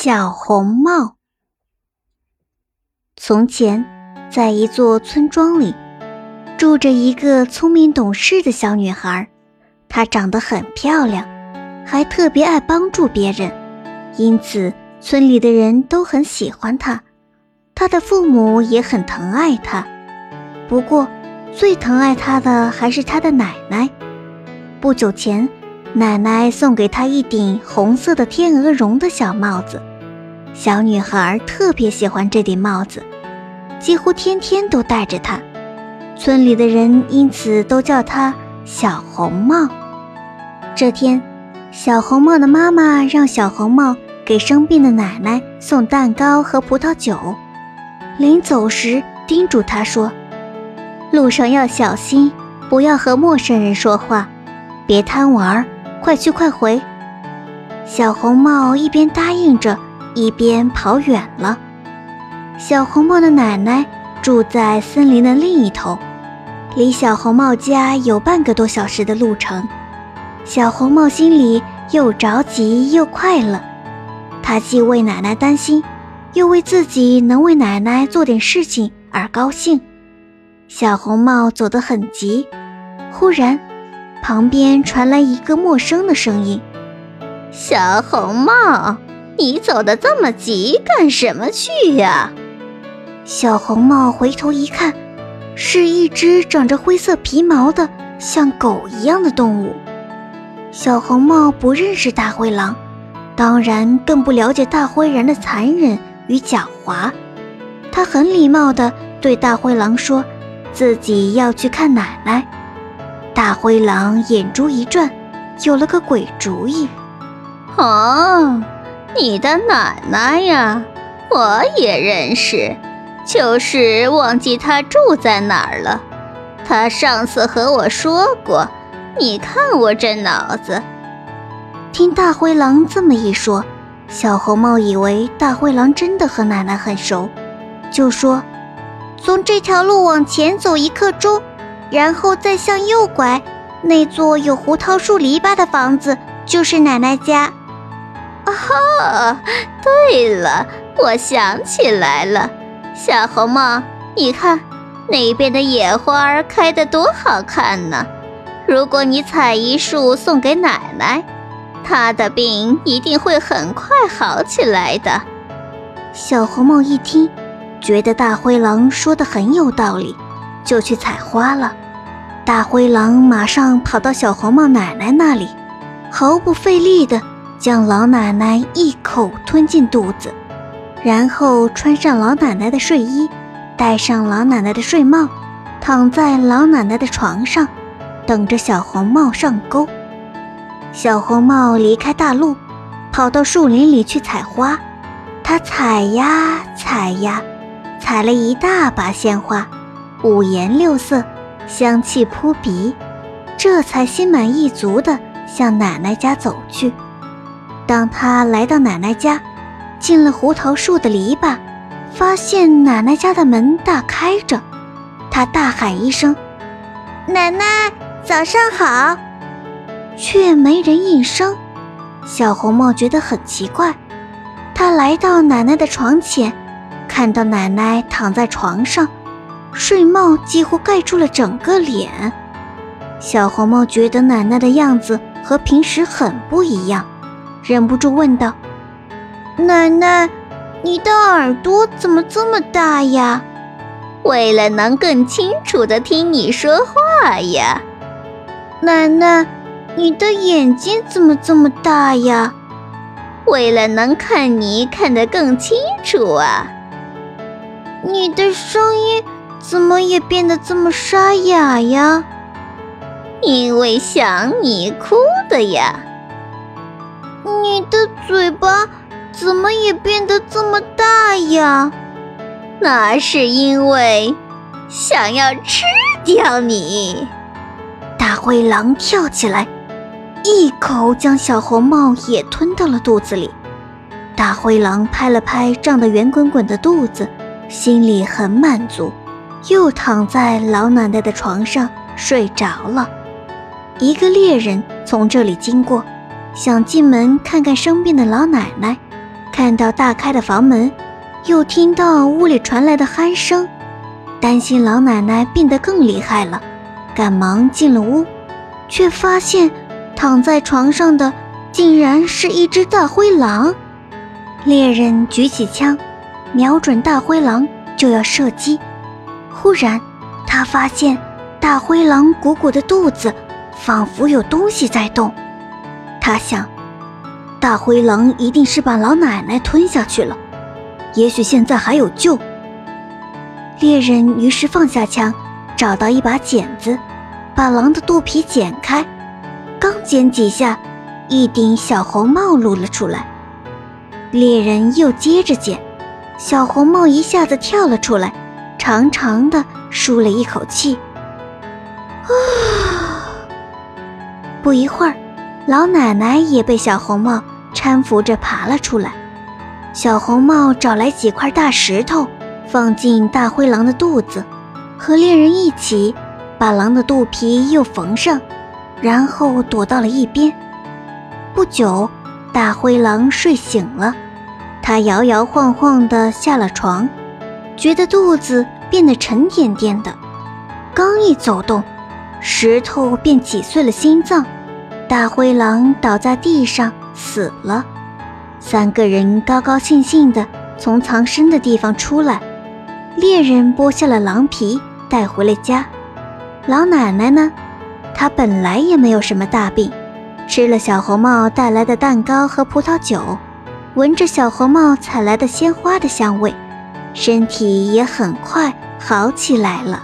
小红帽。从前，在一座村庄里，住着一个聪明懂事的小女孩。她长得很漂亮，还特别爱帮助别人，因此村里的人都很喜欢她。她的父母也很疼爱她，不过最疼爱她的还是她的奶奶。不久前。奶奶送给她一顶红色的天鹅绒的小帽子，小女孩特别喜欢这顶帽子，几乎天天都戴着它。村里的人因此都叫她小红帽。这天，小红帽的妈妈让小红帽给生病的奶奶送蛋糕和葡萄酒，临走时叮嘱她说：“路上要小心，不要和陌生人说话，别贪玩。”快去快回！小红帽一边答应着，一边跑远了。小红帽的奶奶住在森林的另一头，离小红帽家有半个多小时的路程。小红帽心里又着急又快乐，她既为奶奶担心，又为自己能为奶奶做点事情而高兴。小红帽走得很急，忽然。旁边传来一个陌生的声音：“小红帽，你走得这么急，干什么去呀？”小红帽回头一看，是一只长着灰色皮毛的像狗一样的动物。小红帽不认识大灰狼，当然更不了解大灰人的残忍与狡猾。他很礼貌地对大灰狼说：“自己要去看奶奶。”大灰狼眼珠一转，有了个鬼主意。哦，你的奶奶呀，我也认识，就是忘记她住在哪儿了。她上次和我说过，你看我这脑子。听大灰狼这么一说，小红帽以为大灰狼真的和奶奶很熟，就说：“从这条路往前走一刻钟。”然后再向右拐，那座有胡桃树篱笆的房子就是奶奶家。哦，对了，我想起来了，小红帽，你看那边的野花开得多好看呢。如果你采一束送给奶奶，她的病一定会很快好起来的。小红帽一听，觉得大灰狼说的很有道理。就去采花了。大灰狼马上跑到小红帽奶奶那里，毫不费力地将老奶奶一口吞进肚子，然后穿上老奶奶的睡衣，戴上老奶奶的睡帽，躺在老奶奶的床上，等着小红帽上钩。小红帽离开大路，跑到树林里去采花。它采呀采呀，采了一大把鲜花。五颜六色，香气扑鼻，这才心满意足地向奶奶家走去。当他来到奶奶家，进了胡桃树的篱笆，发现奶奶家的门大开着，他大喊一声：“奶奶，早上好！”却没人应声。小红帽觉得很奇怪，他来到奶奶的床前，看到奶奶躺在床上。睡帽几乎盖住了整个脸，小红帽觉得奶奶的样子和平时很不一样，忍不住问道：“奶奶，你的耳朵怎么这么大呀？”“为了能更清楚地听你说话呀。”“奶奶，你的眼睛怎么这么大呀？”“为了能看你看得更清楚啊。”“你的声音……”怎么也变得这么沙哑呀？因为想你哭的呀。你的嘴巴怎么也变得这么大呀？那是因为想要吃掉你。大灰狼跳起来，一口将小红帽也吞到了肚子里。大灰狼拍了拍胀得圆滚滚的肚子，心里很满足。又躺在老奶奶的床上睡着了。一个猎人从这里经过，想进门看看生病的老奶奶。看到大开的房门，又听到屋里传来的鼾声，担心老奶奶病得更厉害了，赶忙进了屋，却发现躺在床上的竟然是一只大灰狼。猎人举起枪，瞄准大灰狼就要射击，忽然他发现大灰狼鼓鼓的肚子仿佛有东西在动，他想。大灰狼一定是把老奶奶吞下去了，也许现在还有救。猎人于是放下枪，找到一把剪子，把狼的肚皮剪开。刚剪几下，一顶小红帽露了出来。猎人又接着剪，小红帽一下子跳了出来，长长的舒了一口气。啊！不一会儿。老奶奶也被小红帽搀扶着爬了出来。小红帽找来几块大石头，放进大灰狼的肚子，和猎人一起把狼的肚皮又缝上，然后躲到了一边。不久，大灰狼睡醒了，它摇摇晃晃地下了床，觉得肚子变得沉甸甸的，刚一走动，石头便挤碎了心脏。大灰狼倒在地上死了，三个人高高兴兴地从藏身的地方出来。猎人剥下了狼皮带回了家。老奶奶呢？她本来也没有什么大病，吃了小红帽带来的蛋糕和葡萄酒，闻着小红帽采来的鲜花的香味，身体也很快好起来了。